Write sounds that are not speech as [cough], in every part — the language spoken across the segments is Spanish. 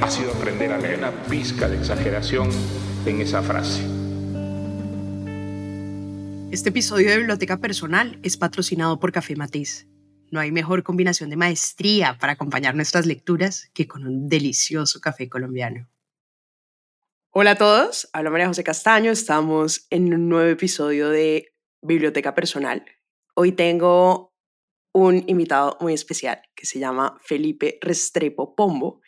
ha sido aprender a leer una pizca de exageración en esa frase. Este episodio de Biblioteca Personal es patrocinado por Café Matiz. No hay mejor combinación de maestría para acompañar nuestras lecturas que con un delicioso café colombiano. Hola a todos, habla María José Castaño, estamos en un nuevo episodio de Biblioteca Personal. Hoy tengo un invitado muy especial que se llama Felipe Restrepo Pombo.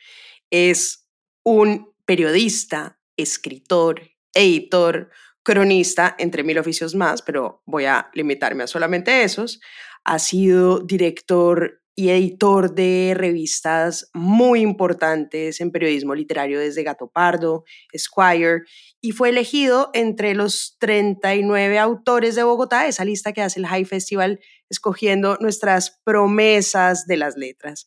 Es un periodista, escritor, editor, cronista, entre mil oficios más, pero voy a limitarme a solamente esos. Ha sido director y editor de revistas muy importantes en periodismo literario desde Gato Pardo, Esquire, y fue elegido entre los 39 autores de Bogotá, esa lista que hace el High Festival, escogiendo nuestras promesas de las letras.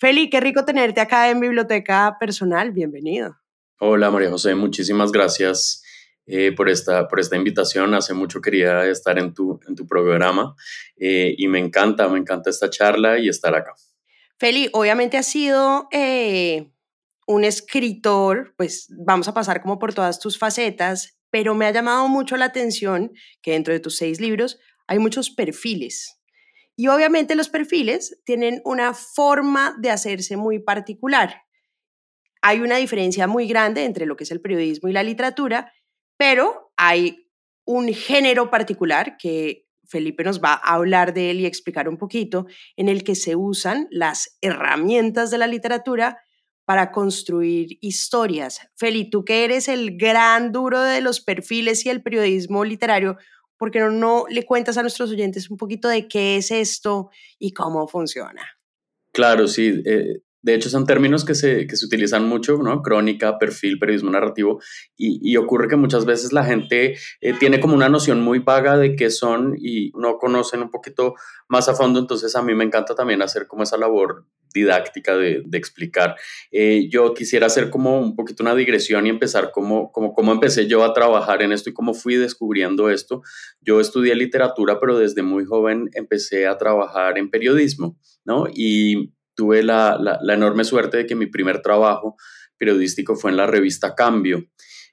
Feli, qué rico tenerte acá en Biblioteca Personal, bienvenido. Hola María José, muchísimas gracias eh, por, esta, por esta invitación. Hace mucho quería estar en tu, en tu programa eh, y me encanta, me encanta esta charla y estar acá. Feli, obviamente has sido eh, un escritor, pues vamos a pasar como por todas tus facetas, pero me ha llamado mucho la atención que dentro de tus seis libros hay muchos perfiles. Y obviamente los perfiles tienen una forma de hacerse muy particular. Hay una diferencia muy grande entre lo que es el periodismo y la literatura, pero hay un género particular que Felipe nos va a hablar de él y explicar un poquito, en el que se usan las herramientas de la literatura para construir historias. Felipe, tú que eres el gran duro de los perfiles y el periodismo literario, ¿por qué no, no le cuentas a nuestros oyentes un poquito de qué es esto y cómo funciona? Claro, sí. Eh, de hecho, son términos que se, que se utilizan mucho, ¿no? Crónica, perfil, periodismo narrativo, y, y ocurre que muchas veces la gente eh, tiene como una noción muy vaga de qué son y no conocen un poquito más a fondo, entonces a mí me encanta también hacer como esa labor didáctica de, explicar. Eh, yo quisiera hacer como un poquito una digresión y empezar como, como, cómo empecé yo a trabajar en esto y cómo fui descubriendo esto. Yo estudié literatura, pero desde muy joven empecé a trabajar en periodismo, ¿no? Y tuve la, la, enorme suerte de que mi primer trabajo periodístico fue en la revista Cambio.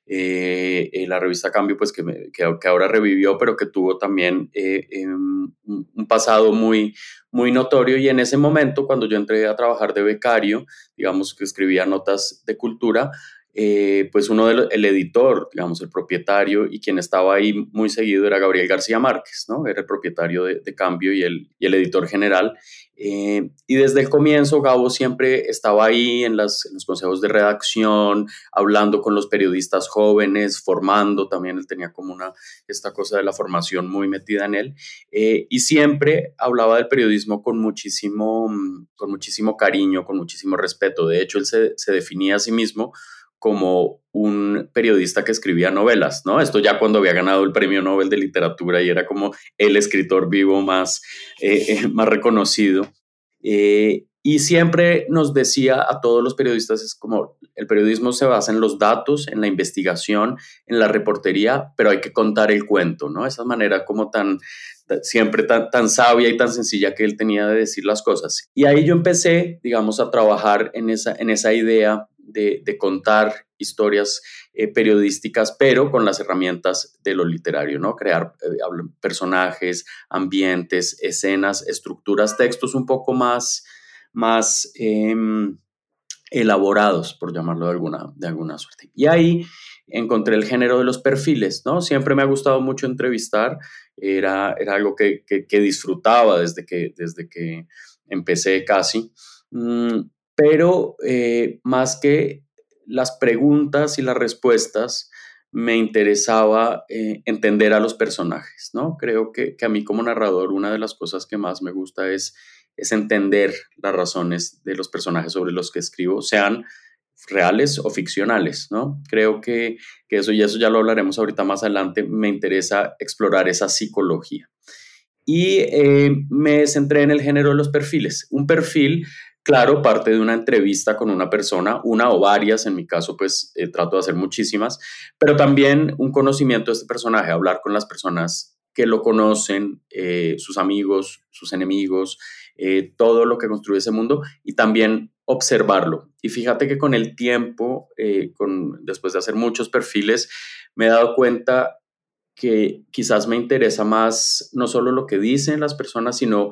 Eh, eh, la revista Cambio, pues que, que, ahora revivió, pero que tuvo también eh, em, un pasado muy, muy notorio. Y en ese momento, cuando yo entré a trabajar de becario, digamos que escribía notas de cultura, eh, pues uno del el editor, digamos, el propietario y quien estaba ahí muy seguido era Gabriel García Márquez, ¿no? Era el propietario de, Cambio y el, y el, editor general. Eh, y desde el comienzo Gabo siempre estaba ahí en, las, los consejos de redacción, hablando con los periodistas jóvenes, formando, también él tenía como una, esta cosa de la formación muy metida en él, eh, y siempre hablaba del periodismo con muchísimo, con muchísimo cariño, con muchísimo respeto. De hecho, él se, se definía a sí mismo como un periodista que escribía novelas, ¿no? Esto ya cuando había ganado el premio Nobel de Literatura y era como el escritor vivo más, eh, eh, más reconocido. Eh, y siempre nos decía a todos los periodistas, es como el periodismo se basa en los datos, en la investigación, en la reportería, pero hay que contar el cuento, ¿no? Esa manera como tan, siempre tan, tan sabia y tan sencilla que él tenía de decir las cosas. Y ahí yo empecé, digamos, a trabajar en esa, en esa idea de, contar historias eh, periodísticas, pero con las herramientas de lo literario, ¿no? Crear eh, personajes, ambientes, escenas, estructuras, textos un poco más, más em, elaborados, por llamarlo de alguna, de alguna suerte. Y ahí encontré el género de los perfiles, ¿no? Siempre me ha gustado mucho entrevistar, era, era algo que, disfrutaba desde que, desde que empecé casi. Mm, pero eh, más que las preguntas y las respuestas, me interesaba eh, entender a los personajes, ¿no? Creo que, a mí como narrador una de las cosas que más me gusta es, es entender las razones de los personajes sobre los que escribo, sean reales o ficcionales, ¿no? Creo que, eso y eso ya lo hablaremos ahorita más adelante, me interesa explorar esa psicología. Y eh, me centré en el género de los perfiles. Un perfil Claro, parte de una entrevista con una persona, una o varias, en mi caso pues eh, trato de hacer muchísimas, pero también un conocimiento de este personaje, hablar con las personas que lo conocen, eh, sus amigos, sus enemigos, eh, todo lo que construye ese mundo y también observarlo. Y fíjate que con el tiempo, después de hacer muchos perfiles, me he dado cuenta que quizás me interesa más no solo lo que dicen las personas, sino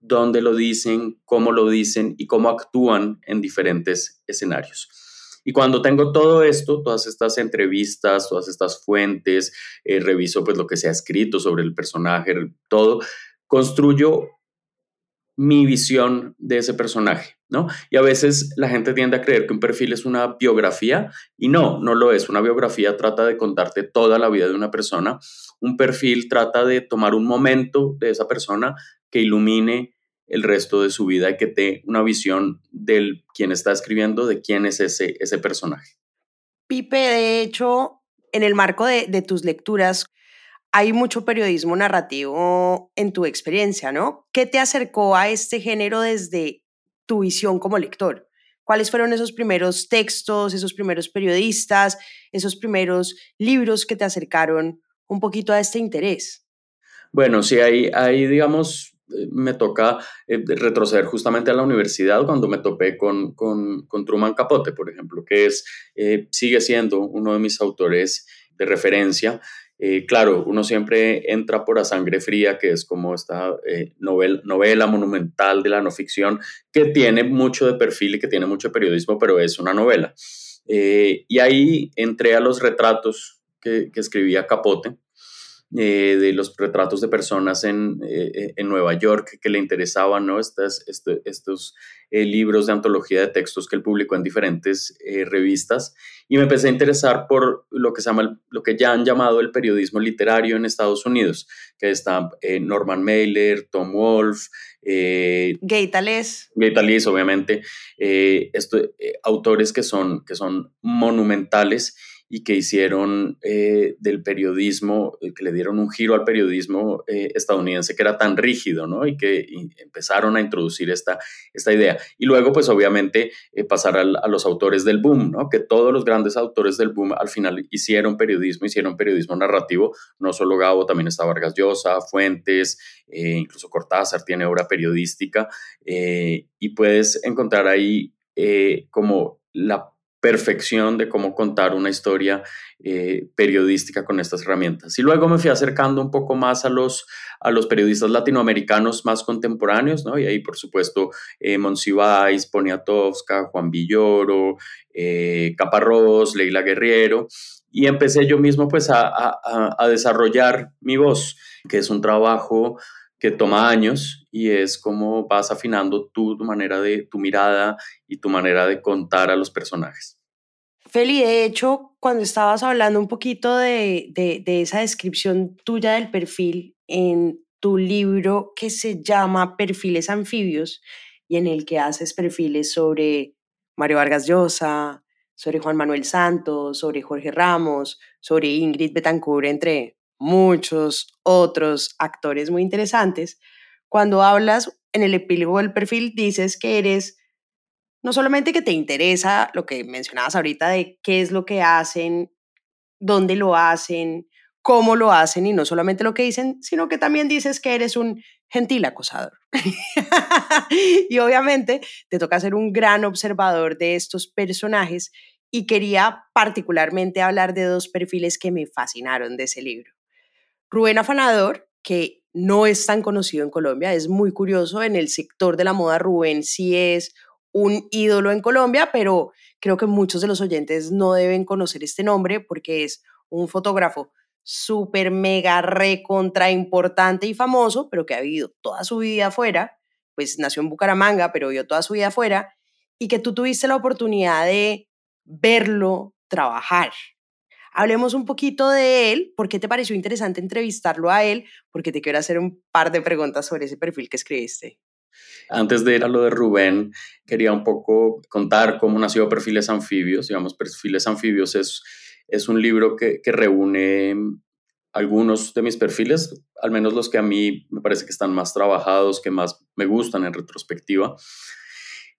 dónde lo dicen, cómo lo dicen y cómo actúan en diferentes escenarios. Y cuando tengo todo esto, todas estas entrevistas, todas estas fuentes, eh, reviso pues lo que se ha escrito sobre el personaje, todo, construyo mi visión de ese personaje, ¿no? Y a veces la gente tiende a creer que un perfil es una biografía y no, no lo es. Una biografía trata de contarte toda la vida de una persona. Un perfil trata de tomar un momento de esa persona que ilumine el resto de su vida y que te una visión del quien está escribiendo, de quién es ese, ese personaje. Pipe, de hecho, en el marco de, de tus lecturas, hay mucho periodismo narrativo en tu experiencia, ¿no? ¿Qué te acercó a este género desde tu visión como lector? ¿Cuáles fueron esos primeros textos, esos primeros periodistas, esos primeros libros que te acercaron un poquito a este interés? Bueno, sí, hay, hay digamos, me toca eh, retroceder justamente a la universidad cuando me topé con, con, Truman Capote, por ejemplo, que es, eh, sigue siendo uno de mis autores de referencia. Eh, claro, uno siempre entra por A Sangre Fría, que es como esta novela, novela monumental de la no ficción, que tiene mucho de perfil y que tiene mucho periodismo, pero es una novela. y ahí entré a los retratos que escribía Capote, eh, de los retratos de personas en, eh, en, Nueva York que le interesaban, ¿no? Estas, este, estos eh, libros de antología de textos que él publicó en diferentes revistas y me empecé a interesar por lo que, se llama, lo que ya han llamado el periodismo literario en Estados Unidos, que está Norman Mailer, Tom Wolfe, Gay Tales. Gay Tales, obviamente, esto, autores que son, que son monumentales y que hicieron eh, del periodismo, eh, que le dieron un giro al periodismo eh, estadounidense que era tan rígido, ¿no? Y que empezaron a introducir esta, esta idea. Y luego, pues obviamente, pasar a los autores del boom, ¿no? Que todos los grandes autores del boom al final hicieron periodismo, hicieron periodismo narrativo, no solo Gabo, también está Vargas Llosa, Fuentes, incluso Cortázar tiene obra periodística, y puedes encontrar ahí como la perfección de cómo contar una historia eh, periodística con estas herramientas. Y luego me fui acercando un poco más a los, a los periodistas latinoamericanos más contemporáneos, ¿no? Y ahí, por supuesto, eh, Monsiváis, Poniatowska, Juan Villoro, eh, Caparrós, Leila Guerriero. Y empecé yo mismo pues a, a, a desarrollar mi voz, que es un trabajo que toma años y es como vas afinando tu, manera de, tu mirada y tu manera de contar a los personajes. Feli, de hecho, cuando estabas hablando un poquito de, de esa descripción tuya del perfil en tu libro que se llama Perfiles Anfibios y en el que haces perfiles sobre Mario Vargas Llosa, sobre Juan Manuel Santos, sobre Jorge Ramos, sobre Ingrid Betancourt, entre muchos otros actores muy interesantes, cuando hablas en el epílogo del perfil dices que eres no solamente que te interesa lo que mencionabas ahorita de qué es lo que hacen, dónde lo hacen, cómo lo hacen y no solamente lo que dicen, sino que también dices que eres un gentil acosador. [laughs] y obviamente te toca ser un gran observador de estos personajes y quería particularmente hablar de dos perfiles que me fascinaron de ese libro. Rubén Afanador, que no es tan conocido en Colombia, es muy curioso, en el sector de la moda Rubén sí es un ídolo en Colombia, pero creo que muchos de los oyentes no deben conocer este nombre porque es un fotógrafo súper mega recontra importante y famoso, pero que ha vivido toda su vida afuera, pues nació en Bucaramanga, pero vivió toda su vida afuera, y que tú tuviste la oportunidad de verlo trabajar, Hablemos un poquito de él, ¿por qué te pareció interesante entrevistarlo a él? Porque te quiero hacer un par de preguntas sobre ese perfil que escribiste. Antes de ir a lo de Rubén, quería un poco contar cómo nació Perfiles Anfibios. Digamos, Perfiles Anfibios es, es un libro que, que reúne algunos de mis perfiles, al menos los que a mí me parece que están más trabajados, que más me gustan en retrospectiva.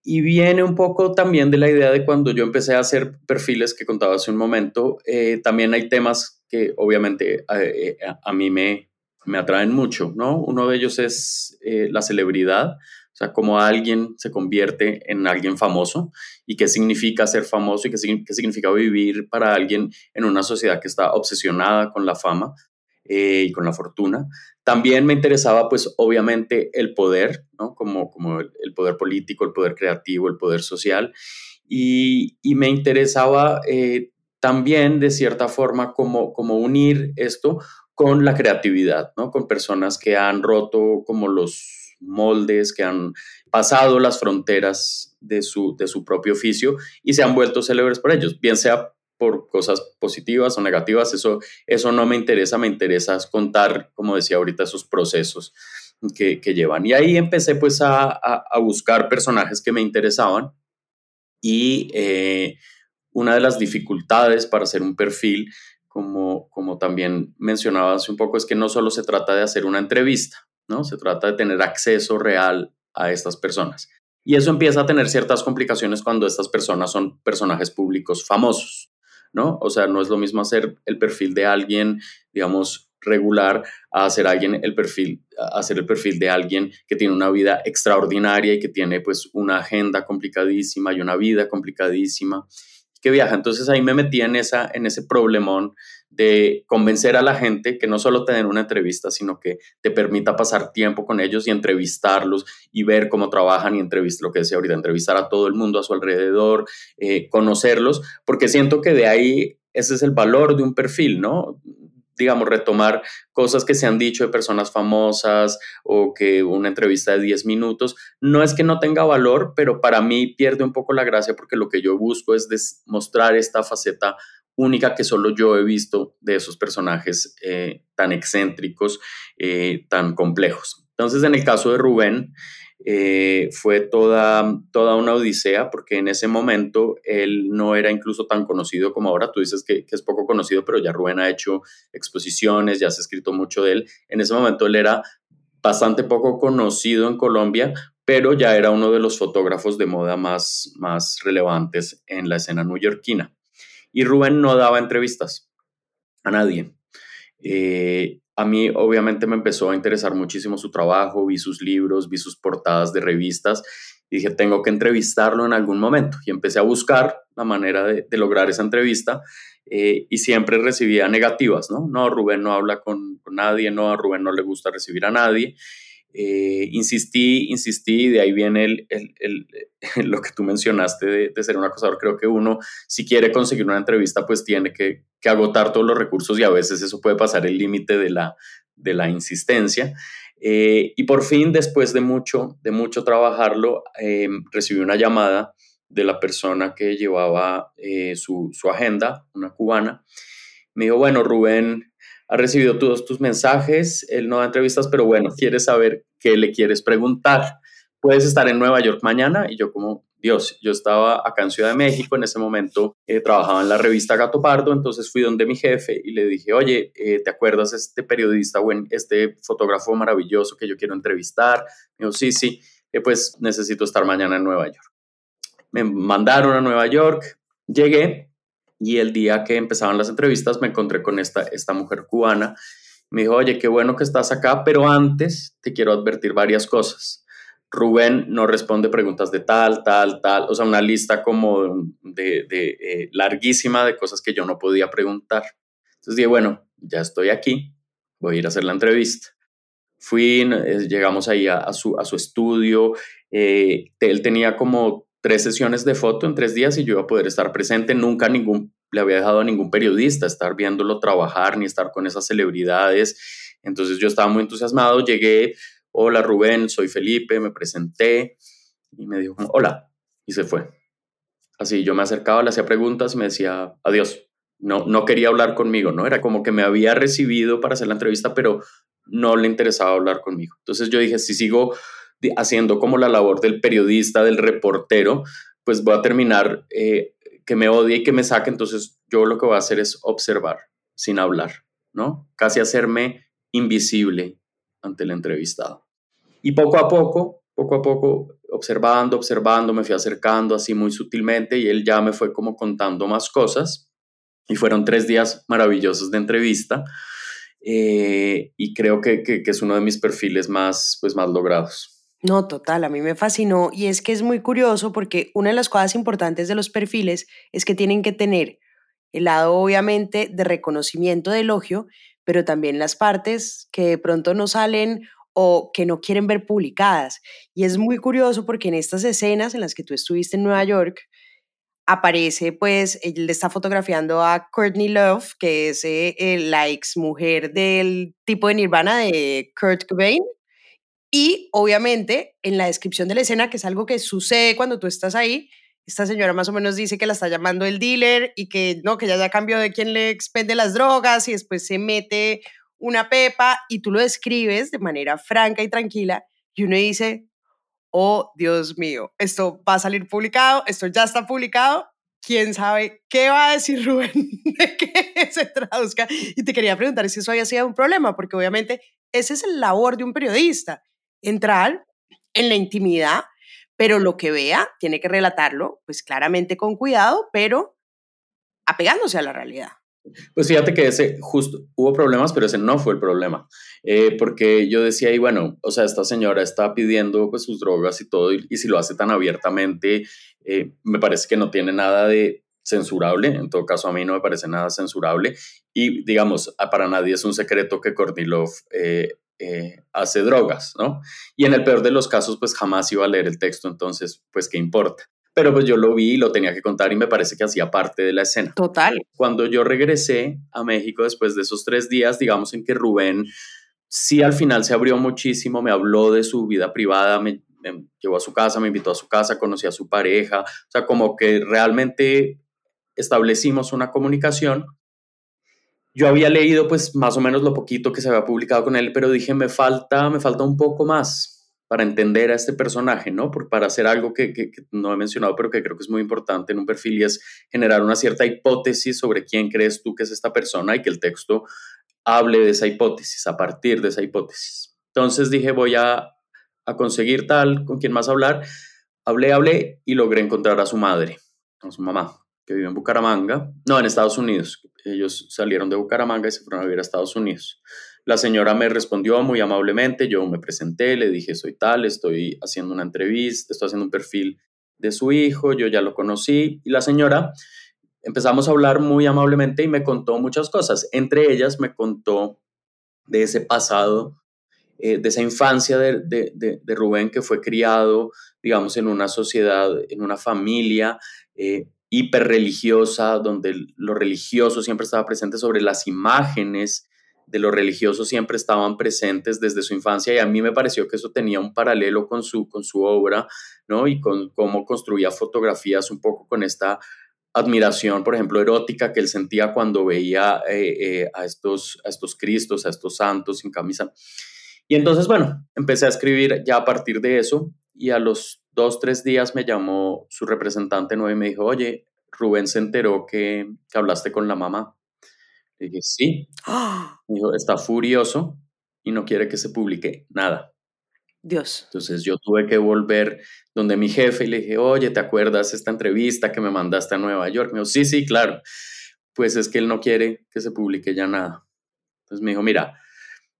Y viene un poco también de la idea de cuando yo empecé a hacer perfiles que contaba hace un momento, eh, también hay temas que obviamente eh, a, mí me, me atraen mucho, ¿no? Uno de ellos es eh, la celebridad, o sea, cómo alguien se convierte en alguien famoso y qué significa ser famoso y qué, qué significa vivir para alguien en una sociedad que está obsesionada con la fama y con la fortuna. También me interesaba, pues, obviamente, el poder, ¿no? Como, como el, poder político, el poder creativo, el poder social. Y, y me interesaba eh, también, de cierta forma, como, como unir esto con la creatividad, ¿no? Con personas que han roto como los moldes, que han pasado las fronteras de su, de su propio oficio y se han vuelto célebres por ellos, bien sea por cosas positivas o negativas, eso, eso no me interesa, me interesa contar, como decía ahorita, esos procesos que, llevan. Y ahí empecé pues a, buscar personajes que me interesaban y eh, una de las dificultades para hacer un perfil, como, como también mencionaba hace un poco, es que no solo se trata de hacer una entrevista, ¿no? Se trata de tener acceso real a estas personas. Y eso empieza a tener ciertas complicaciones cuando estas personas son personajes públicos famosos. ¿No? O sea, no es lo mismo hacer el perfil de alguien, digamos, regular a hacer alguien el perfil hacer el perfil de alguien que tiene una vida extraordinaria y que tiene pues una agenda complicadísima y una vida complicadísima que viaja. Entonces ahí me metí en esa en ese problemón de convencer a la gente que no solo tener una entrevista, sino que te permita pasar tiempo con ellos y entrevistarlos y ver cómo trabajan y entrevistar, lo que decía ahorita, entrevistar a todo el mundo a su alrededor, eh, conocerlos, porque siento que de ahí ese es el valor de un perfil, ¿no? Digamos, retomar cosas que se han dicho de personas famosas o que una entrevista de 10 minutos, no es que no tenga valor, pero para mí pierde un poco la gracia porque lo que yo busco es mostrar esta faceta única que solo yo he visto de esos personajes eh, tan excéntricos, eh, tan complejos. Entonces, en el caso de Rubén, eh, fue toda, toda una odisea porque en ese momento él no era incluso tan conocido como ahora. Tú dices que, es poco conocido, pero ya Rubén ha hecho exposiciones, ya se ha escrito mucho de él. En ese momento él era bastante poco conocido en Colombia, pero ya era uno de los fotógrafos de moda más, más relevantes en la escena neoyorquina. Y Rubén no daba entrevistas a nadie. Eh, a mí obviamente me empezó a interesar muchísimo su trabajo, vi sus libros, vi sus portadas de revistas y dije, tengo que entrevistarlo en algún momento. Y empecé a buscar la manera de, lograr esa entrevista eh, y siempre recibía negativas, ¿no? No, Rubén no habla con, con, nadie, no, a Rubén no le gusta recibir a nadie. Eh, insistí, insistí, de ahí viene el, el, [laughs] lo que tú mencionaste de, ser un acosador. Creo que uno, si quiere conseguir una entrevista, pues tiene que, agotar todos los recursos y a veces eso puede pasar el límite de la, de la insistencia. Eh, y por fin, después de mucho, de mucho trabajarlo, em, recibí una llamada de la persona que llevaba eh, su, su agenda, una cubana. Me dijo, bueno, Rubén, ha recibido todos tus mensajes, él no da entrevistas, pero bueno, quiere saber qué le quieres preguntar. Puedes estar en Nueva York mañana y yo como, Dios, yo estaba acá en Ciudad de México, en ese momento eh, trabajaba en la revista Gato Pardo, entonces fui donde mi jefe y le dije, oye, eh, ¿te acuerdas este periodista o este fotógrafo maravilloso que yo quiero entrevistar? Me dijo, sí, sí, eh, pues necesito estar mañana en Nueva York. Me mandaron a Nueva York, llegué, y el día que empezaban las entrevistas me encontré con esta, esta mujer cubana. Me dijo, oye, qué bueno que estás acá, pero antes te quiero advertir varias cosas. Rubén no responde preguntas de tal, tal, tal, o sea, una lista como de, de eh, larguísima de cosas que yo no podía preguntar. Entonces dije, bueno, ya estoy aquí, voy a ir a hacer la entrevista. Fui, eh, llegamos ahí a, su, a su estudio, eh, él tenía como tres sesiones de foto en tres días y yo iba a poder estar presente. Nunca ningún, le había dejado a ningún periodista estar viéndolo trabajar ni estar con esas celebridades. Entonces yo estaba muy entusiasmado, llegué, hola Rubén, soy Felipe, me presenté y me dijo, hola, y se fue. Así yo me acercaba, le hacía preguntas me decía, adiós. No, no quería hablar conmigo, ¿no? Era como que me había recibido para hacer la entrevista, pero no le interesaba hablar conmigo. Entonces yo dije, si sigo haciendo como la labor del periodista, del reportero, pues voy a terminar eh, que me odie y que me saque, entonces yo lo que voy a hacer es observar sin hablar, ¿no? Casi hacerme invisible ante el entrevistado. Y poco a poco, poco a poco, observando, observando, me fui acercando así muy sutilmente y él ya me fue como contando más cosas. Y fueron tres días maravillosos de entrevista. Eh, y creo que, que, que, es uno de mis perfiles más, pues, más logrados. No, total, a mí me fascinó y es que es muy curioso porque una de las cosas importantes de los perfiles es que tienen que tener el lado obviamente de reconocimiento, de elogio, pero también las partes que de pronto no salen o que no quieren ver publicadas. Y es muy curioso porque en estas escenas en las que tú estuviste en Nueva York, aparece, pues, él está fotografiando a Courtney Love, que es eh, la ex mujer del tipo de Nirvana de Kurt Cobain. Y obviamente en la descripción de la escena, que es algo que sucede cuando tú estás ahí, esta señora más o menos dice que la está llamando el dealer y que no, que ya ya cambió de quien le expende las drogas y después se mete una pepa y tú lo describes de manera franca y tranquila y uno dice, oh Dios mío, esto va a salir publicado, esto ya está publicado, quién sabe qué va a decir [laughs] Rubén de que se traduzca. Y te quería preguntar si eso había sido un problema, porque obviamente ese es el labor de un periodista, entrar en la intimidad, pero lo que vea tiene que relatarlo, pues claramente con cuidado, pero apegándose a la realidad. Pues fíjate que ese justo hubo problemas, pero ese no fue el problema, eh, porque yo decía, y bueno, o sea, esta señora está pidiendo pues sus drogas y todo, y, si lo hace tan abiertamente, eh, me parece que no tiene nada de censurable, en todo caso a mí no me parece nada censurable, y digamos, para nadie es un secreto que Kornilov eh, hace drogas, ¿no? Y en el peor de los casos, pues jamás iba a leer el texto, entonces, pues, ¿qué importa? pero pues yo lo vi y lo tenía que contar y me parece que hacía parte de la escena. Total. Cuando yo regresé a México después de esos tres días, digamos en que Rubén sí al final se abrió muchísimo, me habló de su vida privada, me, llevó a su casa, me invitó a su casa, conocí a su pareja, o sea, como que realmente establecimos una comunicación. Yo había leído pues más o menos lo poquito que se había publicado con él, pero dije, me falta, me falta un poco más para entender a este personaje, ¿no? Por, para hacer algo que, no he mencionado, pero que creo que es muy importante en un perfil y es generar una cierta hipótesis sobre quién crees tú que es esta persona y que el texto hable de esa hipótesis, a partir de esa hipótesis. Entonces dije, voy a, a conseguir tal, con quién más hablar. Hablé, hablé y logré encontrar a su madre, a su mamá, que vive en Bucaramanga, no, en Estados Unidos. Ellos salieron de Bucaramanga y se fueron a vivir a Estados Unidos. La señora me respondió muy amablemente, yo me presenté, le dije, soy tal, estoy haciendo una entrevista, estoy haciendo un perfil de su hijo, yo ya lo conocí, y la señora empezamos a hablar muy amablemente y me contó muchas cosas, entre ellas me contó de ese pasado, eh, de esa infancia de, Rubén que fue criado, digamos, en una sociedad, en una familia eh, hiperreligiosa, donde lo religioso siempre estaba presente sobre las imágenes de los religiosos siempre estaban presentes desde su infancia y a mí me pareció que eso tenía un paralelo con su, con su obra, ¿no? Y con cómo construía fotografías un poco con esta admiración, por ejemplo, erótica que él sentía cuando veía eh, eh, a, estos, a estos cristos, a estos santos sin camisa. Y entonces, bueno, empecé a escribir ya a partir de eso y a los dos, tres días me llamó su representante nuevo y me dijo, oye, Rubén se enteró que, que hablaste con la mamá. Le dije, sí. ¡Ah! Me dijo, está furioso y no quiere que se publique nada. Dios. Entonces yo tuve que volver donde mi jefe y le dije, oye, ¿te acuerdas esta entrevista que me mandaste a Nueva York? Me dijo, sí, sí, claro. Pues es que él no quiere que se publique ya nada. Entonces me dijo, mira,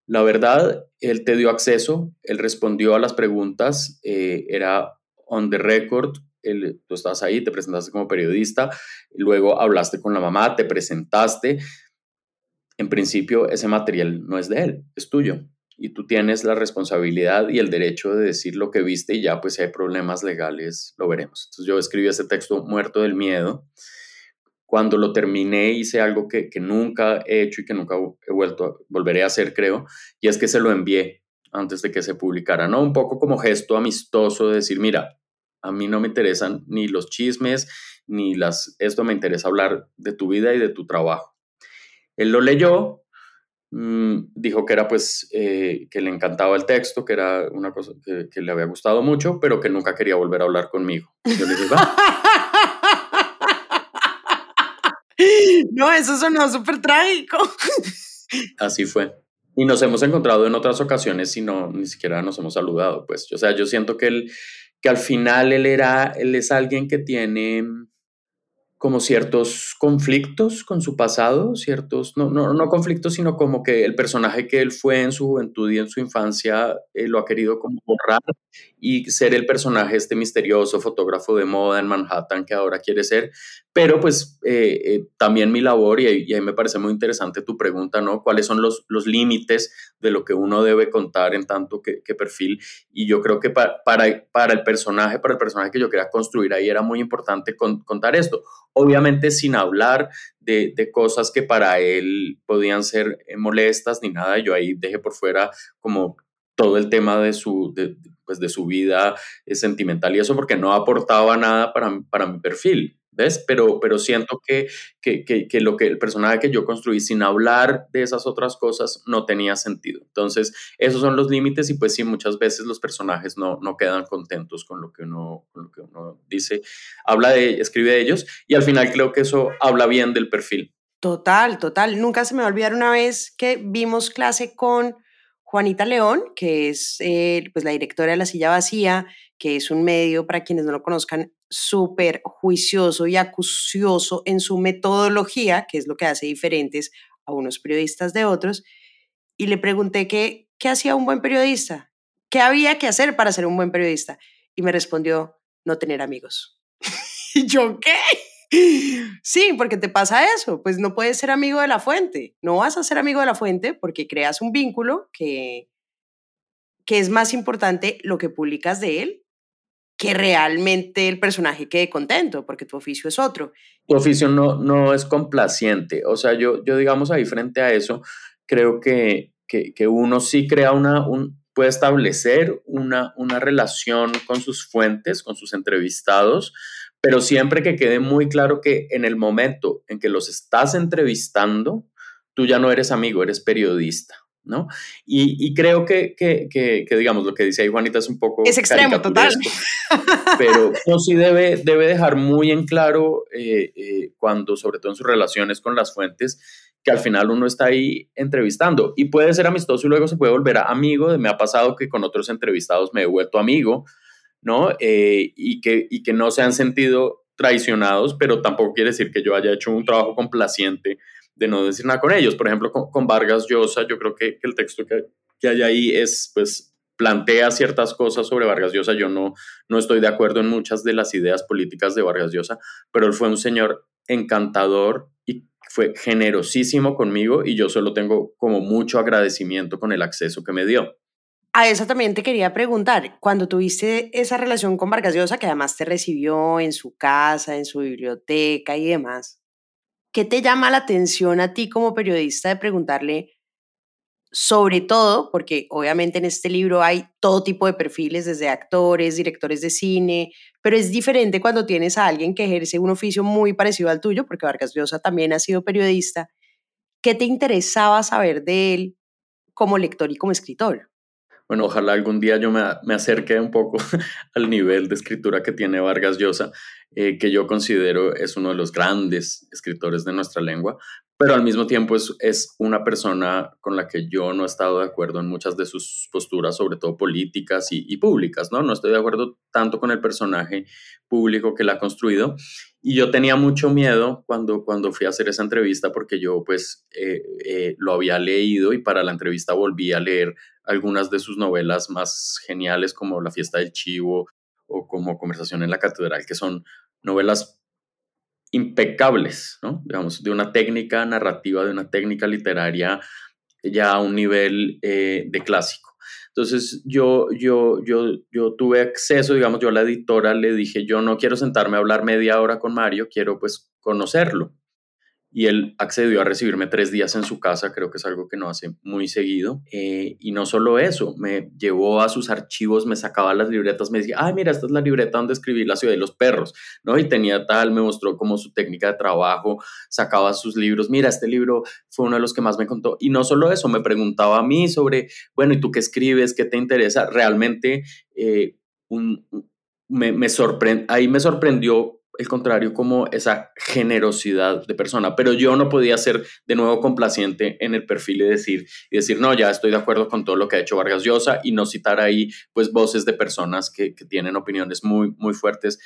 la verdad, él te dio acceso, él respondió a las preguntas, eh, era on the record, él, tú estás ahí, te presentaste como periodista, luego hablaste con la mamá, te presentaste, en principio ese material no es de él, es tuyo. Y tú tienes la responsabilidad y el derecho de decir lo que viste y ya pues si hay problemas legales lo veremos. Entonces yo escribí ese texto muerto del miedo. Cuando lo terminé hice algo que, nunca he hecho y que nunca he vuelto, volveré a hacer creo, y es que se lo envié antes de que se publicara, ¿no? Un poco como gesto amistoso de decir, mira, a mí no me interesan ni los chismes, ni las, esto me interesa hablar de tu vida y de tu trabajo. Él lo leyó Mm, dijo que era pues eh, que le encantaba el texto, que era una cosa que, le había gustado mucho, pero que nunca quería volver a hablar conmigo. Yo le dije, [laughs] No, eso sonó súper trágico. [laughs] Así fue. Y nos hemos encontrado en otras ocasiones y no, ni siquiera nos hemos saludado, pues. O sea, yo siento que él, que al final él era, él es alguien que tiene como ciertos conflictos con su pasado, ciertos, no, no, no conflictos, sino como que el personaje que él fue en su juventud y en su infancia eh, lo ha querido como borrar y ser el personaje este misterioso fotógrafo de moda en Manhattan que ahora quiere ser. Pero pues eh, eh, también mi labor, y, ahí me parece muy interesante tu pregunta, ¿no? ¿Cuáles son los, los límites de lo que uno debe contar en tanto que, perfil? Y yo creo que para, para, el personaje, para el personaje que yo quería construir ahí era muy importante contar esto. Obviamente sin hablar de, de, cosas que para él podían ser molestas ni nada, yo ahí dejé por fuera como todo el tema de su, de, pues de su vida eh, sentimental y eso porque no aportaba nada para, para mi perfil. ¿Ves? Pero, pero siento que, que, que, lo que el personaje que yo construí sin hablar de esas otras cosas no tenía sentido. Entonces, esos son los límites y pues sí, muchas veces los personajes no, no quedan contentos con lo, que uno, con lo que uno dice, habla de, escribe de ellos y al final creo que eso habla bien del perfil. Total, total. Nunca se me va a olvidar una vez que vimos clase con Juanita León, que es eh, pues la directora de La Silla Vacía, que es un medio, para quienes no lo conozcan, súper juicioso y acucioso en su metodología, que es lo que hace diferentes a unos periodistas de otros, y le pregunté qué hacía un buen periodista, qué había que hacer para ser un buen periodista, y me respondió, no tener amigos. [laughs] ¿Y yo qué? Sí, porque te pasa eso, pues no puedes ser amigo de la fuente, no vas a ser amigo de la fuente porque creas un vínculo que, que es más importante lo que publicas de él que realmente el personaje quede contento, porque tu oficio es otro. Tu oficio no, no es complaciente, o sea, yo, yo digamos ahí frente a eso, creo que, que, que uno sí crea una, un, puede establecer una, una relación con sus fuentes, con sus entrevistados, pero siempre que quede muy claro que en el momento en que los estás entrevistando, tú ya no eres amigo, eres periodista. ¿no? Y, creo que, que, digamos, lo que dice ahí Juanita es un poco... Es extremo, total. Pero no, sí debe, debe dejar muy en claro, eh, eh, cuando, sobre todo en sus relaciones con las fuentes, que al final uno está ahí entrevistando. Y puede ser amistoso y luego se puede volver amigo. Me ha pasado que con otros entrevistados me he vuelto amigo ¿no? Eh, y, que, y que no se han sentido traicionados, pero tampoco quiere decir que yo haya hecho un trabajo complaciente de no decir nada con ellos. Por ejemplo, con, Vargas Llosa, yo creo que, el texto que, que, hay ahí es, pues, plantea ciertas cosas sobre Vargas Llosa. Yo no, no estoy de acuerdo en muchas de las ideas políticas de Vargas Llosa, pero él fue un señor encantador y fue generosísimo conmigo y yo solo tengo como mucho agradecimiento con el acceso que me dio. A eso también te quería preguntar, cuando tuviste esa relación con Vargas Llosa, que además te recibió en su casa, en su biblioteca y demás, ¿qué te llama la atención a ti como periodista de preguntarle, sobre todo, porque obviamente en este libro hay todo tipo de perfiles, desde actores, directores de cine, pero es diferente cuando tienes a alguien que ejerce un oficio muy parecido al tuyo, porque Vargas Llosa también ha sido periodista, ¿qué te interesaba saber de él como lector y como escritor? Bueno, ojalá algún día yo me, me acerque un poco [laughs] al nivel de escritura que tiene Vargas Llosa, eh, que yo considero es uno de los grandes escritores de nuestra lengua, pero al mismo tiempo es, es una persona con la que yo no he estado de acuerdo en muchas de sus posturas, sobre todo políticas y, públicas, ¿no? No estoy de acuerdo tanto con el personaje público que la ha construido. Y yo tenía mucho miedo cuando, cuando fui a hacer esa entrevista porque yo pues eh, eh, lo había leído y para la entrevista volví a leer algunas de sus novelas más geniales como La fiesta del chivo o como Conversación en la catedral, que son novelas impecables, ¿no? Digamos, de una técnica narrativa, de una técnica literaria ya a un nivel eh, de clásico. Entonces yo, yo, yo, yo tuve acceso, digamos, yo a la editora le dije, yo no quiero sentarme a hablar media hora con Mario, quiero pues conocerlo. Y él accedió a recibirme tres días en su casa, creo que es algo que no hace muy seguido. Eh, y no solo eso, me llevó a sus archivos, me sacaba las libretas, me decía, ay, mira, esta es la libreta donde escribí La ciudad de los perros, ¿no? Y tenía tal, me mostró como su técnica de trabajo, sacaba sus libros, mira, este libro fue uno de los que más me contó. Y no solo eso, me preguntaba a mí sobre, bueno, ¿y tú qué escribes? ¿Qué te interesa? Realmente, eh, me, me ahí me sorprendió el contrario, como esa generosidad de persona. Pero yo no podía ser de nuevo complaciente en el perfil y decir, y decir, no, ya estoy de acuerdo con todo lo que ha hecho Vargas Llosa y no citar ahí pues voces de personas que, que tienen opiniones muy, muy fuertes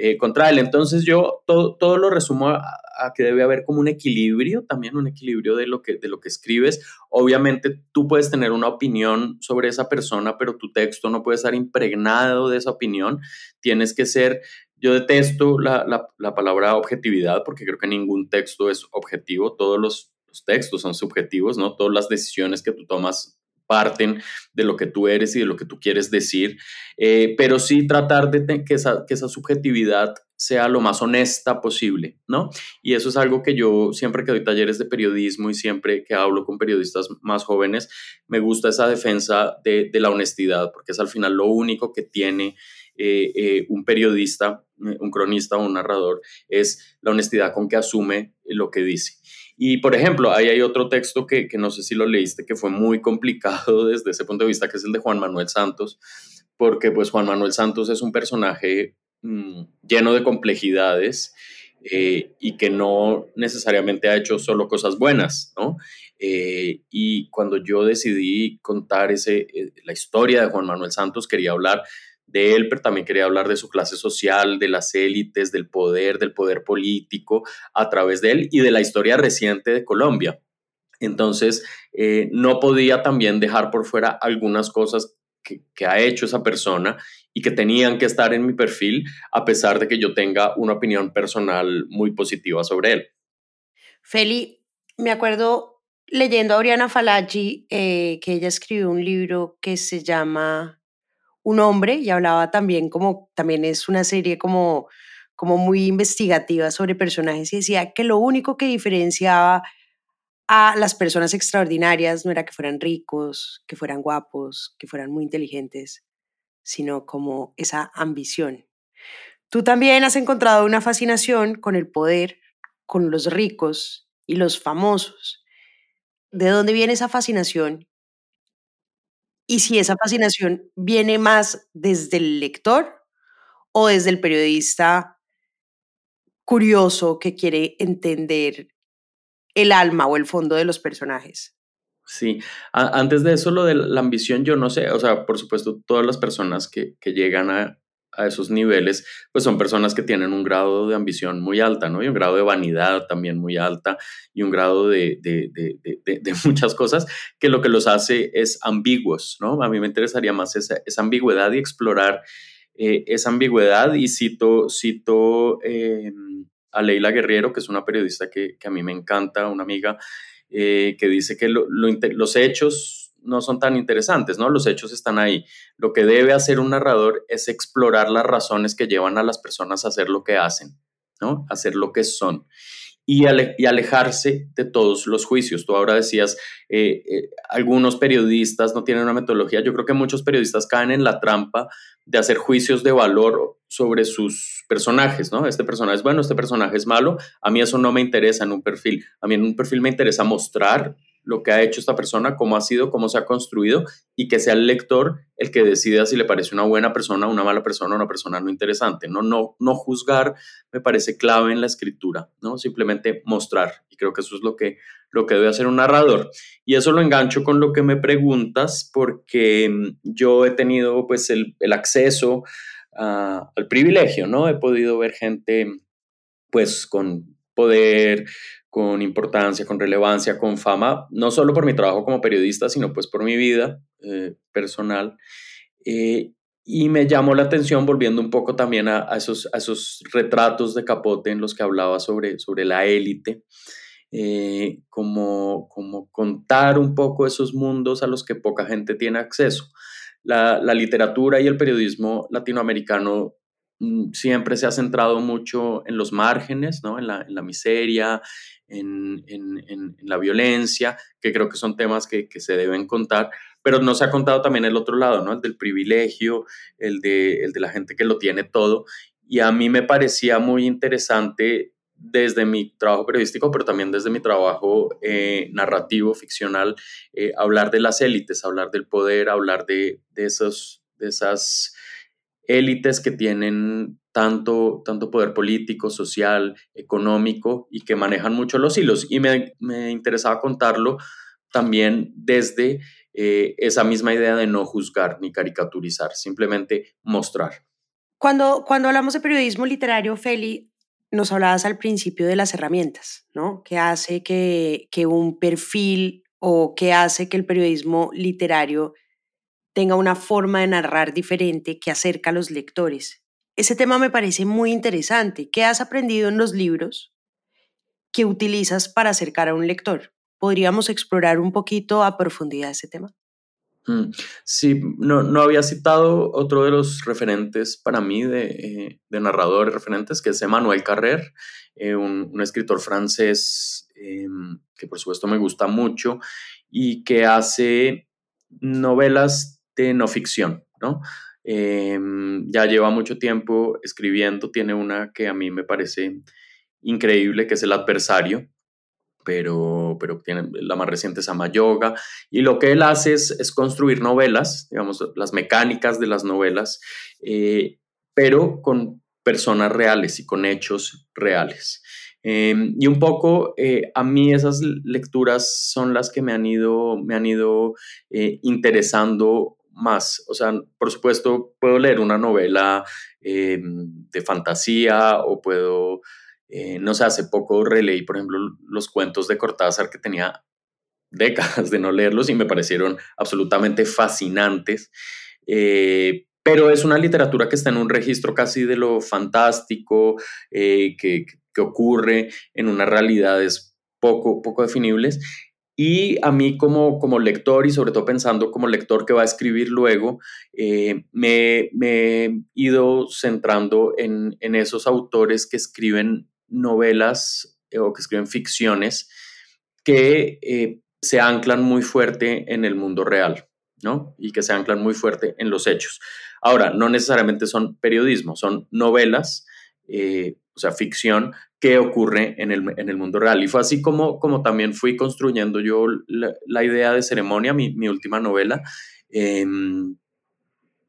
eh, contra él. Entonces yo todo, todo lo resumo a, a, que debe haber como un equilibrio, también un equilibrio de lo, que, de lo que escribes. Obviamente tú puedes tener una opinión sobre esa persona, pero tu texto no puede estar impregnado de esa opinión. Tienes que ser yo detesto la, la, palabra objetividad porque creo que ningún texto es objetivo, todos los, textos son subjetivos, ¿no? Todas las decisiones que tú tomas parten de lo que tú eres y de lo que tú quieres decir, eh, pero sí tratar de que esa, que esa subjetividad sea lo más honesta posible, ¿no? Y eso es algo que yo siempre que doy talleres de periodismo y siempre que hablo con periodistas más jóvenes, me gusta esa defensa de, de la honestidad, porque es al final lo único que tiene eh, eh, un periodista, eh, un cronista o un narrador, es la honestidad con que asume lo que dice. Y, por ejemplo, ahí hay otro texto que, que, no sé si lo leíste, que fue muy complicado [laughs] desde ese punto de vista, que es el de Juan Manuel Santos, porque pues Juan Manuel Santos es un personaje mm, lleno de complejidades y que no necesariamente ha hecho solo cosas buenas, ¿no? y cuando yo decidí contar ese, la historia de Juan Manuel Santos, quería hablar de él, pero también quería hablar de su clase social, de las élites, del poder, del poder político a través de él y de la historia reciente de Colombia. Entonces, eh, no podía también dejar por fuera algunas cosas que, que, ha hecho esa persona y que tenían que estar en mi perfil, a pesar de que yo tenga una opinión personal muy positiva sobre él. Feli, me acuerdo leyendo a Oriana Falaci eh, que ella escribió un libro que se llama un hombre y hablaba también como, también es una serie como, como muy investigativa sobre personajes y decía que lo único que diferenciaba a las personas extraordinarias no era que fueran ricos, que fueran guapos, que fueran muy inteligentes, sino como esa ambición. Tú también has encontrado una fascinación con el poder, con los ricos y los famosos. ¿De dónde viene esa fascinación y si esa fascinación viene más desde el lector o desde el periodista curioso que quiere entender el alma o el fondo de los personajes. Sí, antes de eso, lo de la ambición, yo no sé, o sea, por supuesto, todas las personas que, que llegan a, a esos niveles, pues son personas que tienen un grado de ambición muy alta, ¿no? Y un grado de vanidad también muy alta y un grado de, de, de, de [laughs] muchas cosas que lo que los hace es ambiguos, ¿no? A mí me interesaría más esa, esa ambigüedad y explorar eh, esa ambigüedad y cito, cito eh, a Leila Guerriero, que es una periodista que, que, a mí me encanta, una amiga, eh, que dice que lo, lo, los hechos no son tan interesantes, ¿no? Los hechos están ahí. Lo que debe hacer un narrador es explorar las razones que llevan a las personas a hacer lo que hacen, ¿no? hacer lo que son. Y, alejarse de todos los juicios. Tú ahora decías, eh, eh, algunos periodistas no tienen una metodología. Yo creo que muchos periodistas caen en la trampa de hacer juicios de valor sobre sus personajes, ¿no? Este personaje es bueno, este personaje es malo. A mí eso no me interesa en un perfil. A mí en un perfil me interesa mostrar lo que ha hecho esta persona, cómo ha sido, cómo se ha construido y que sea el lector el que decida si le parece una buena persona, una mala persona, una persona no interesante. No, no, no juzgar me parece clave en la escritura, ¿no? Simplemente mostrar. Y creo que eso es lo que, lo que debe hacer un narrador. Y eso lo engancho con lo que me preguntas porque mm, yo he tenido pues el, el acceso al privilegio, ¿no? He podido ver gente pues con poder, con importancia, con relevancia, con fama, no solo por mi trabajo como periodista, sino pues por mi vida eh, personal. Eh, y me llamó la atención, volviendo un poco también a, esos, esos retratos de Capote en los que hablaba sobre, sobre la élite, eh, como, como contar un poco esos mundos a los que poca gente tiene acceso. La, la literatura y el periodismo latinoamericano mm, siempre se ha centrado mucho en los márgenes, ¿no? en, la, en la miseria, en, en, en, la violencia, que creo que son temas que, que, se deben contar, pero no se ha contado también el otro lado, ¿no? el del privilegio, el de, el de la gente que lo tiene todo. Y a mí me parecía muy interesante desde mi trabajo periodístico, pero también desde mi trabajo eh, narrativo, ficcional, eh, hablar de las élites, hablar del poder, hablar de, de, esos, de esas élites que tienen tanto, tanto poder político, social, económico y que manejan mucho los hilos. Y me, me interesaba contarlo también desde eh, esa misma idea de no juzgar ni caricaturizar, simplemente mostrar. Cuando, cuando hablamos de periodismo literario, Feli, nos hablabas al principio de las herramientas, ¿no? ¿Qué hace que, que un perfil o qué hace que el periodismo literario tenga una forma de narrar diferente que acerca a los lectores? Ese tema me parece muy interesante. ¿Qué has aprendido en los libros que utilizas para acercar a un lector? ¿Podríamos explorar un poquito a profundidad ese tema? Mm, sí, no, no, había citado otro de los referentes para mí de, eh, de referentes, que es Emmanuel Carrer, eh, un, un, escritor francés eh, que por supuesto me gusta mucho y que hace novelas de no ficción, ¿no? Ya lleva mucho tiempo escribiendo, tiene una que a mí me parece increíble, que es El adversario, pero, pero tiene, la más reciente se llama Yoga, y lo que él hace es, construir novelas, digamos, las mecánicas de las novelas, eh, pero con personas reales y con hechos reales. Em, y un poco eh, a mí esas lecturas son las que me han ido, me han ido eh, interesando más. O sea, por supuesto, puedo leer una novela em, de fantasía o puedo eh, no sé, hace poco releí, por ejemplo, los cuentos de Cortázar que tenía décadas de no leerlos y me parecieron absolutamente fascinantes. Eh, pero es una literatura que está en un registro casi de lo fantástico, eh, que, que, ocurre en unas realidades poco, poco definibles. Y a mí como, como lector y sobre todo pensando como lector que va a escribir luego, me, me, he ido centrando en, en esos autores que escriben novelas eh, o que escriben ficciones que eh, se anclan muy fuerte en el mundo real, ¿no? Y que se anclan muy fuerte en los hechos. Ahora, no necesariamente son periodismo, son novelas, eh, o sea, ficción que ocurre en el, en el, mundo real. Y fue así como, como también fui construyendo yo la, idea de ceremonia, mi, mi última novela, em,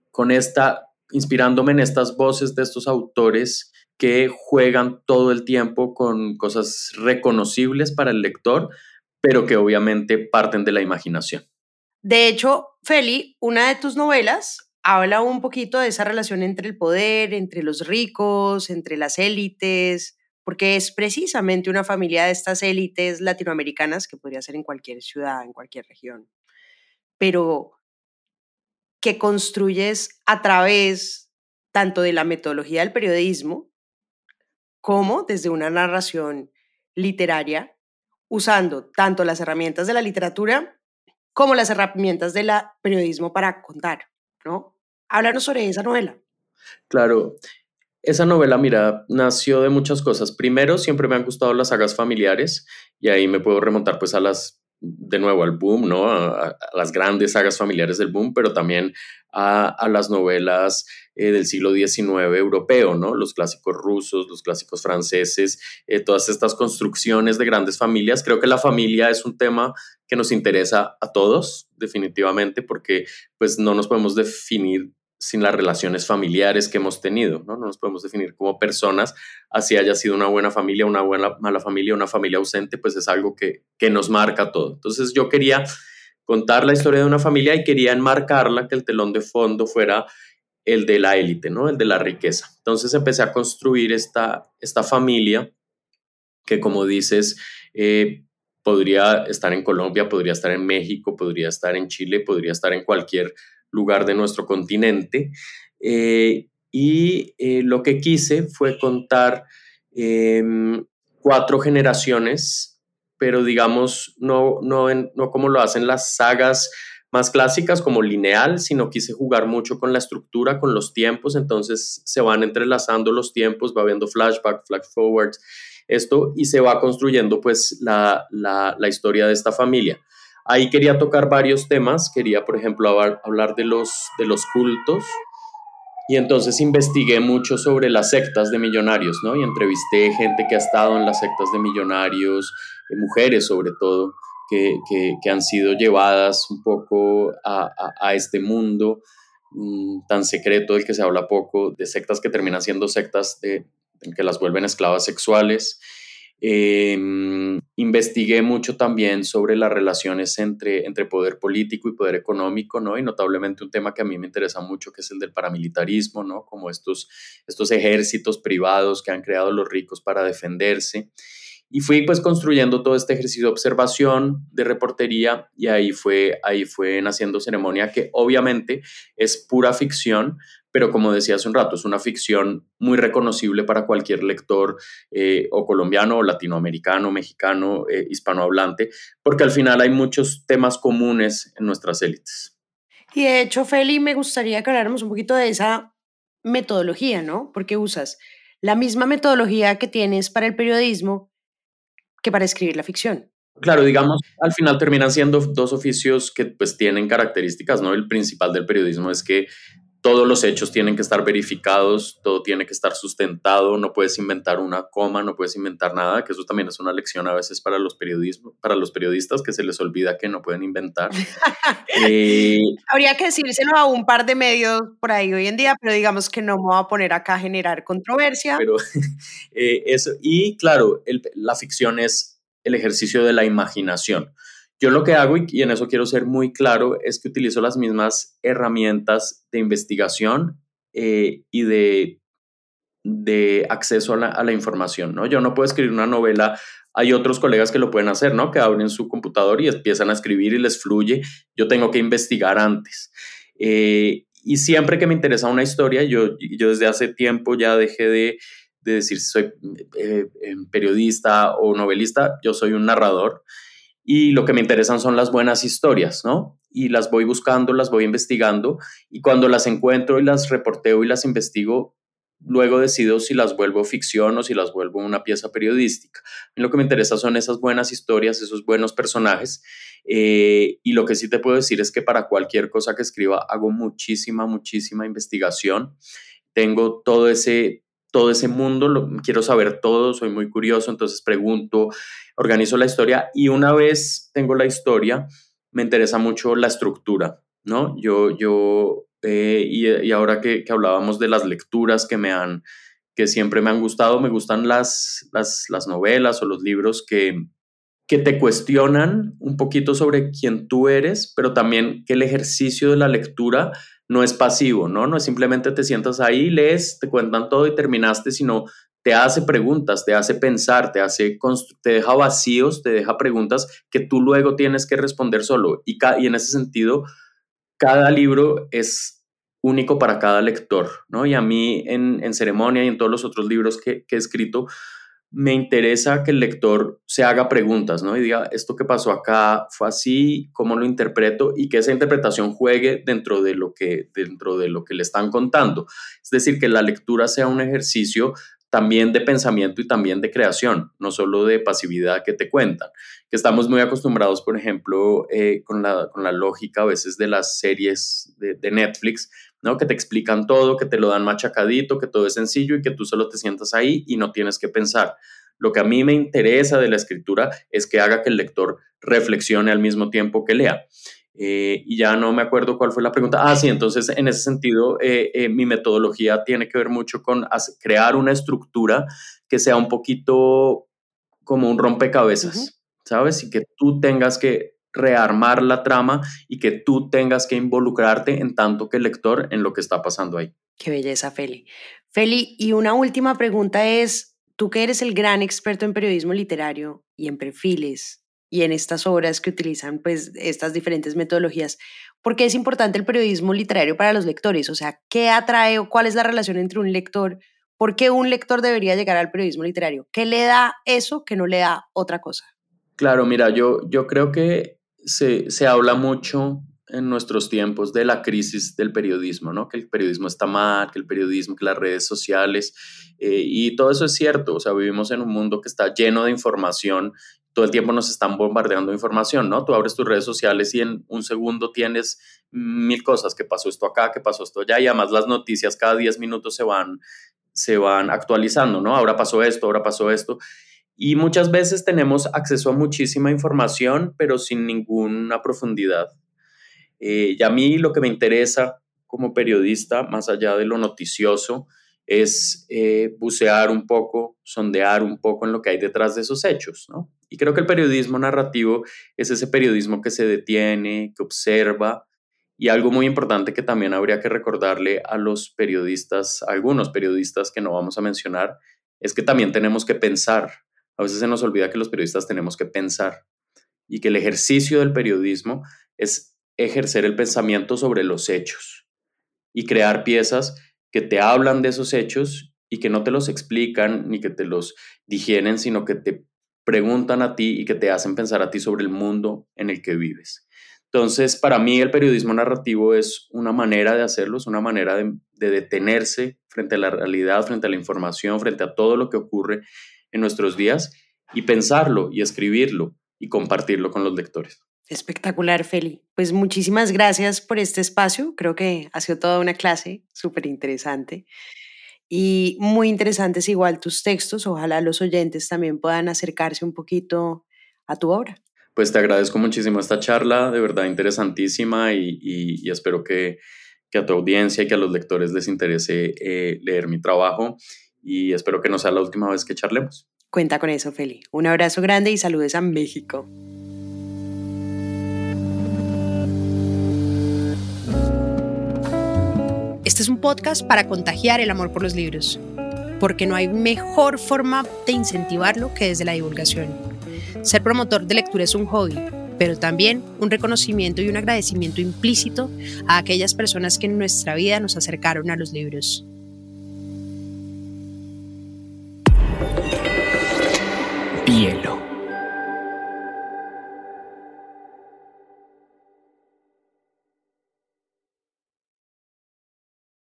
con esta, inspirándome en estas voces de estos autores que juegan todo el tiempo con cosas reconocibles para el lector, pero que obviamente parten de la imaginación. De hecho, Feli, una de tus novelas habla un poquito de esa relación entre el poder, entre los ricos, entre las élites, porque es precisamente una familia de estas élites latinoamericanas que podría ser en cualquier ciudad, en cualquier región, pero que construyes a través tanto de la metodología del periodismo como desde una narración literaria, usando tanto las herramientas de la literatura como las herramientas del periodismo para contar, ¿no? Háblanos sobre esa novela. Claro, esa novela, mira, nació de muchas cosas. Primero, siempre me han gustado las sagas familiares y ahí me puedo remontar pues a las de nuevo al boom, ¿no? A, las grandes sagas familiares del boom, pero también a, las novelas eh, del siglo XIX europeo, ¿no? Los clásicos rusos, los clásicos franceses, eh, todas estas construcciones de grandes familias. Creo que la familia es un tema que nos interesa a todos, definitivamente, porque pues no nos podemos definir sin las relaciones familiares que hemos tenido, ¿no? No nos podemos definir como personas, así haya sido una buena familia, una buena mala familia, una familia ausente, pues es algo que, que nos marca todo. Entonces yo quería contar la historia de una familia y quería enmarcarla, que el telón de fondo fuera el de la élite, ¿no? El de la riqueza. Entonces empecé a construir esta, esta familia que, como dices, eh, podría estar en Colombia, podría estar en México, podría estar en Chile, podría estar en cualquier lugar de nuestro continente. Eh, y eh, lo que quise fue contar em, cuatro generaciones, pero digamos, no, no, no como lo hacen las sagas más clásicas como lineal, sino quise jugar mucho con la estructura, con los tiempos, entonces se van entrelazando los tiempos, va viendo flashback, flash forwards, esto, y se va construyendo pues la, la, la historia de esta familia. Ahí quería tocar varios temas, quería por ejemplo hablar de los, de los cultos, y entonces investigué mucho sobre las sectas de millonarios, ¿no? Y entrevisté gente que ha estado en las sectas de millonarios, eh, mujeres sobre todo, que, que, han sido llevadas un poco a, a, este mundo mm, tan secreto del que se habla poco, de sectas que terminan siendo sectas de, que las vuelven esclavas sexuales. Em, investigué mucho también sobre las relaciones entre, entre poder político y poder económico, ¿no? Y notablemente un tema que a mí me interesa mucho, que es el del paramilitarismo, ¿no? Como estos, estos ejércitos privados que han creado los ricos para defenderse. Y fui pues construyendo todo este ejercicio de observación, de reportería, y ahí fue, ahí fue naciendo Ceremonia, que obviamente es pura ficción, pero como decía hace un rato, es una ficción muy reconocible para cualquier lector eh, o colombiano o latinoamericano, mexicano, eh, hispanohablante, porque al final hay muchos temas comunes en nuestras élites. Y de hecho, Feli, me gustaría que habláramos un poquito de esa metodología, ¿no? Porque usas la misma metodología que tienes para el periodismo que para escribir la ficción. Claro, digamos, al final terminan siendo dos oficios que pues tienen características, ¿no? El principal del periodismo es que todos los hechos tienen que estar verificados, todo tiene que estar sustentado, no puedes inventar una coma, no puedes inventar nada, que eso también es una lección a veces para los, periodismo, para los periodistas que se les olvida que no pueden inventar. [laughs] Eh, Habría que decírselo a un par de medios por ahí hoy en día, pero digamos que no me voy a poner acá a generar controversia. Pero [laughs] eh, eso, y claro, la ficción es el ejercicio de la imaginación. Yo lo que hago, y en eso quiero ser muy claro, es que utilizo las mismas herramientas de investigación eh, y de, acceso a la, información, ¿no? Yo no puedo escribir una novela, hay otros colegas que lo pueden hacer, ¿no? Que abren su computador y empiezan a escribir y les fluye. Yo tengo que investigar antes. Eh, y siempre que me interesa una historia, yo, yo desde hace tiempo ya dejé de, de decir si soy eh, periodista o novelista, yo soy un narrador y lo que me interesan son las buenas historias, ¿no? Y las voy buscando, las voy investigando y cuando las encuentro y las reporteo y las investigo, luego decido si las vuelvo ficción o si las vuelvo una pieza periodística. lo que me interesa son esas buenas historias, esos buenos personajes. Eh, y lo que sí te puedo decir es que para cualquier cosa que escriba hago muchísima, muchísima investigación. Tengo todo ese, todo ese mundo, lo, quiero saber todo, soy muy curioso, entonces pregunto, organizo la historia y una vez tengo la historia, me interesa mucho la estructura, ¿no? Yo, yo, eh, y, ahora que, hablábamos de las lecturas que me han, que siempre me han gustado, me gustan las, las, las novelas o los libros que, que te cuestionan un poquito sobre quién tú eres, pero también que el ejercicio de la lectura no es pasivo, ¿no? No es simplemente te sientas ahí, lees, te cuentan todo y terminaste, sino te hace preguntas, te hace pensar, te, hace te deja vacíos, te deja preguntas que tú luego tienes que responder solo. Y, y en ese sentido, cada libro es único para cada lector, ¿no? Y a mí en, en Ceremonia y en todos los otros libros que, que he escrito, me interesa que el lector se haga preguntas, ¿no? Y diga, esto que pasó acá fue así, ¿cómo lo interpreto? Y que esa interpretación juegue dentro de lo que, dentro de lo que le están contando. Es decir, que la lectura sea un ejercicio también de pensamiento y también de creación, no solo de pasividad que te cuentan. Que estamos muy acostumbrados, por ejemplo, eh, con, la, con, la, lógica a veces de las series de, de Netflix, ¿no? Que te explican todo, que te lo dan machacadito, que todo es sencillo y que tú solo te sientas ahí y no tienes que pensar. Lo que a mí me interesa de la escritura es que haga que el lector reflexione al mismo tiempo que lea. Eh, y ya no me acuerdo cuál fue la pregunta. Ah, sí, entonces en ese sentido eh, eh, mi metodología tiene que ver mucho con crear una estructura que sea un poquito como un rompecabezas, ¿sabes? Y que tú tengas que rearmar la trama y que tú tengas que involucrarte en tanto que el lector en lo que está pasando ahí. Qué belleza, Feli. Feli, y una última pregunta es, tú que eres el gran experto en periodismo literario y en perfiles y en estas obras que utilizan pues estas diferentes metodologías, ¿por qué es importante el periodismo literario para los lectores? O sea, ¿qué atrae o cuál es la relación entre un lector? ¿Por qué un lector debería llegar al periodismo literario? ¿Qué le da eso que no le da otra cosa? Claro, mira, yo, yo creo que se, habla mucho en nuestros tiempos de la crisis del periodismo, ¿no? Que el periodismo está mal, que el periodismo, que las redes sociales, eh, y todo eso es cierto, o sea, vivimos en un mundo que está lleno de información, todo el tiempo nos están bombardeando información, ¿no? Tú abres tus redes sociales y en un segundo tienes mil cosas, que pasó esto acá, que pasó esto allá, y además las noticias cada 10 minutos se van, se van actualizando, ¿no? Ahora pasó esto, ahora pasó esto. Y muchas veces tenemos acceso a muchísima información, pero sin ninguna profundidad. Eh, y a mí lo que me interesa como periodista, más allá de lo noticioso, es eh, bucear un poco, sondear un poco en lo que hay detrás de esos hechos. Y creo que el periodismo narrativo es ese periodismo que se detiene, que observa, y algo muy importante que también habría que recordarle a los periodistas, algunos periodistas que no vamos a mencionar, es que también tenemos que pensar, a veces se nos olvida que los periodistas tenemos que pensar y que el ejercicio del periodismo es ejercer el pensamiento sobre los hechos y crear piezas que te hablan de esos hechos y que no te los explican ni que te los digieren, sino que te preguntan a ti y que te hacen pensar a ti sobre el mundo en el que vives. Entonces, para mí el periodismo narrativo es una manera de hacerlo, es una manera de, de, detenerse frente a la realidad, frente a la información, frente a todo lo que ocurre en nuestros días y pensarlo y escribirlo y compartirlo con los lectores. Espectacular, Feli. Pues muchísimas gracias por este espacio. Creo que ha sido toda una clase súper interesante. Y muy interesantes igual tus textos. Ojalá los oyentes también puedan acercarse un poquito a tu obra. Pues te agradezco muchísimo esta charla, de verdad interesantísima y, espero que, a tu audiencia y que a los lectores les interese eh, leer mi trabajo y espero que no sea la última vez que charlemos. Cuenta con eso, Feli. Un abrazo grande y saludes a México. Este es un podcast para contagiar el amor por los libros, porque no hay mejor forma de incentivarlo que desde la divulgación. Ser promotor de lectura es un hobby, pero también un reconocimiento y un agradecimiento implícito a aquellas personas que en nuestra vida nos acercaron a los libros. Hielo.